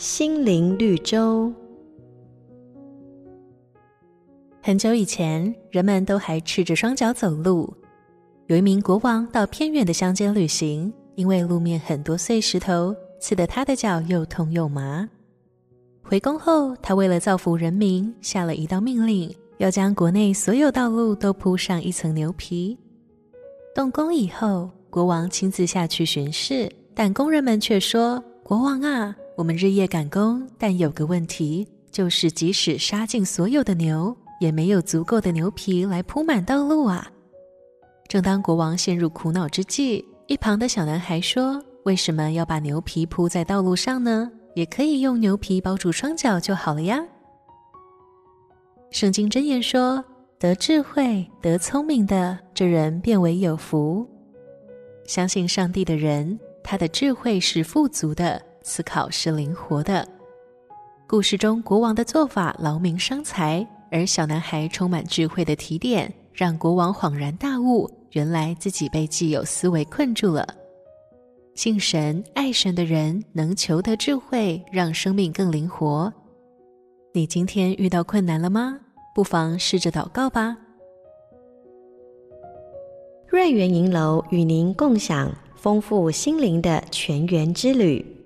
心灵绿洲。很久以前，人们都还赤着双脚走路。有一名国王到偏远的乡间旅行，因为路面很多碎石头，刺得他的脚又痛又麻。回宫后，他为了造福人民，下了一道命令，要将国内所有道路都铺上一层牛皮。动工以后，国王亲自下去巡视，但工人们却说：“国王啊！”我们日夜赶工，但有个问题，就是即使杀尽所有的牛，也没有足够的牛皮来铺满道路啊！正当国王陷入苦恼之际，一旁的小男孩说：“为什么要把牛皮铺在道路上呢？也可以用牛皮包住双脚就好了呀。”圣经箴言说：“得智慧、得聪明的，这人便为有福。”相信上帝的人，他的智慧是富足的。思考是灵活的。故事中，国王的做法劳民伤财，而小男孩充满智慧的提点，让国王恍然大悟，原来自己被既有思维困住了。信神、爱神的人能求得智慧，让生命更灵活。你今天遇到困难了吗？不妨试着祷告吧。瑞园银楼与您共享丰富心灵的泉源之旅。